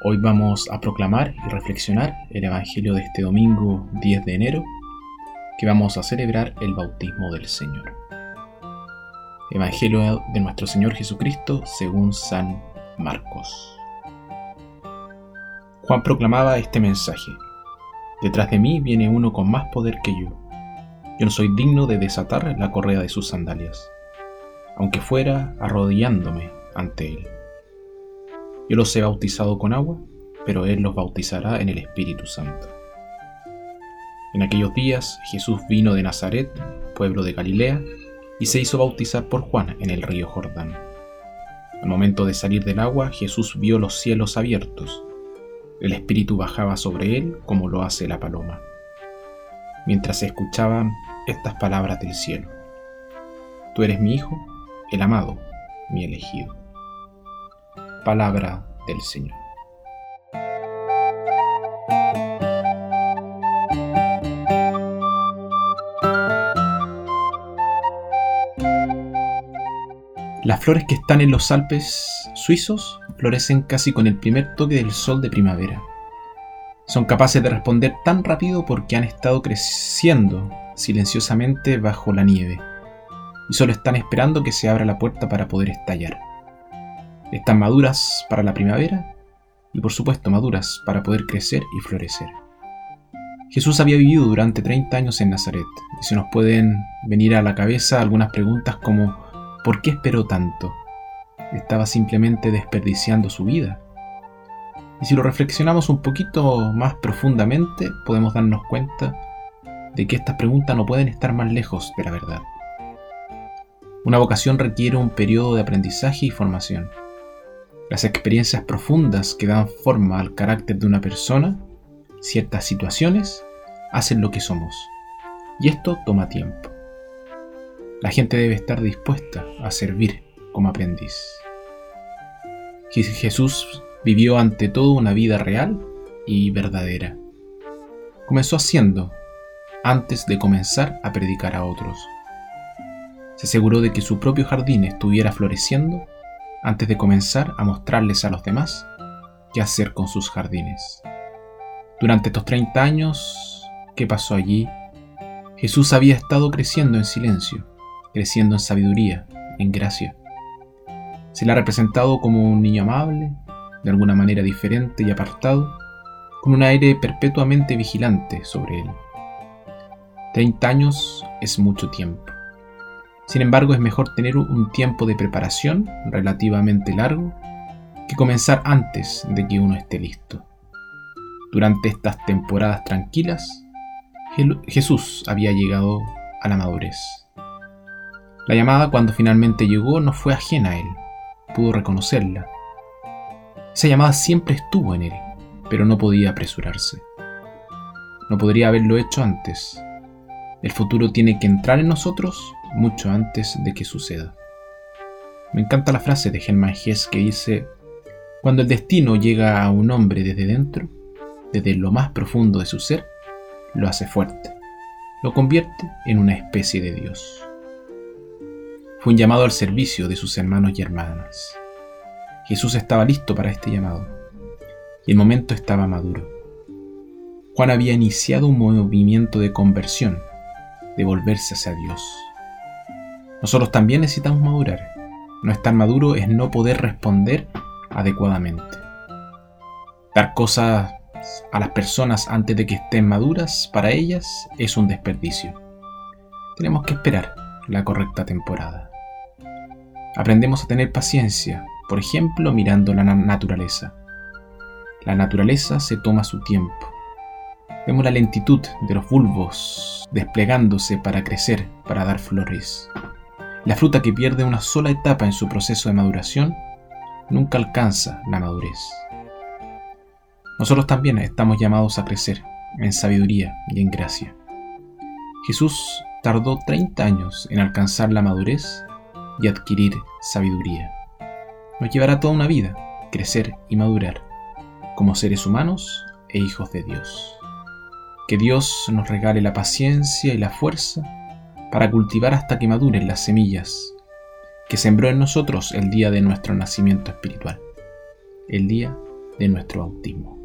Hoy vamos a proclamar y reflexionar el Evangelio de este domingo 10 de enero, que vamos a celebrar el bautismo del Señor. Evangelio de nuestro Señor Jesucristo según San Marcos. Juan proclamaba este mensaje. Detrás de mí viene uno con más poder que yo. Yo no soy digno de desatar la correa de sus sandalias, aunque fuera arrodillándome ante él. Yo los he bautizado con agua, pero él los bautizará en el Espíritu Santo. En aquellos días Jesús vino de Nazaret, pueblo de Galilea, y se hizo bautizar por Juan en el río Jordán. Al momento de salir del agua, Jesús vio los cielos abiertos. El Espíritu bajaba sobre él como lo hace la paloma. Mientras se escuchaban estas palabras del cielo. Tú eres mi Hijo, el amado, mi elegido. Palabra del Señor. Las flores que están en los Alpes suizos florecen casi con el primer toque del sol de primavera. Son capaces de responder tan rápido porque han estado creciendo silenciosamente bajo la nieve y solo están esperando que se abra la puerta para poder estallar. Están maduras para la primavera y por supuesto maduras para poder crecer y florecer. Jesús había vivido durante 30 años en Nazaret y se nos pueden venir a la cabeza algunas preguntas como ¿por qué esperó tanto? ¿Estaba simplemente desperdiciando su vida? Y si lo reflexionamos un poquito más profundamente, podemos darnos cuenta de que estas preguntas no pueden estar más lejos de la verdad. Una vocación requiere un periodo de aprendizaje y formación. Las experiencias profundas que dan forma al carácter de una persona, ciertas situaciones, hacen lo que somos. Y esto toma tiempo. La gente debe estar dispuesta a servir como aprendiz. Jesús vivió ante todo una vida real y verdadera. Comenzó haciendo antes de comenzar a predicar a otros. Se aseguró de que su propio jardín estuviera floreciendo antes de comenzar a mostrarles a los demás qué hacer con sus jardines. Durante estos 30 años, ¿qué pasó allí? Jesús había estado creciendo en silencio, creciendo en sabiduría, en gracia. Se le ha representado como un niño amable, de alguna manera diferente y apartado, con un aire perpetuamente vigilante sobre él. 30 años es mucho tiempo. Sin embargo, es mejor tener un tiempo de preparación relativamente largo que comenzar antes de que uno esté listo. Durante estas temporadas tranquilas, Jesús había llegado a la madurez. La llamada cuando finalmente llegó no fue ajena a él, pudo reconocerla. Esa llamada siempre estuvo en él, pero no podía apresurarse. No podría haberlo hecho antes, el futuro tiene que entrar en nosotros mucho antes de que suceda. Me encanta la frase de Germán Hesse que dice, cuando el destino llega a un hombre desde dentro, desde lo más profundo de su ser, lo hace fuerte, lo convierte en una especie de Dios. Fue un llamado al servicio de sus hermanos y hermanas. Jesús estaba listo para este llamado, y el momento estaba maduro. Juan había iniciado un movimiento de conversión de volverse hacia Dios. Nosotros también necesitamos madurar. No estar maduro es no poder responder adecuadamente. Dar cosas a las personas antes de que estén maduras para ellas es un desperdicio. Tenemos que esperar la correcta temporada. Aprendemos a tener paciencia, por ejemplo, mirando la naturaleza. La naturaleza se toma su tiempo Vemos la lentitud de los bulbos desplegándose para crecer, para dar flores. La fruta que pierde una sola etapa en su proceso de maduración nunca alcanza la madurez. Nosotros también estamos llamados a crecer en sabiduría y en gracia. Jesús tardó 30 años en alcanzar la madurez y adquirir sabiduría. Nos llevará toda una vida crecer y madurar como seres humanos e hijos de Dios. Que Dios nos regale la paciencia y la fuerza para cultivar hasta que maduren las semillas que sembró en nosotros el día de nuestro nacimiento espiritual, el día de nuestro autismo.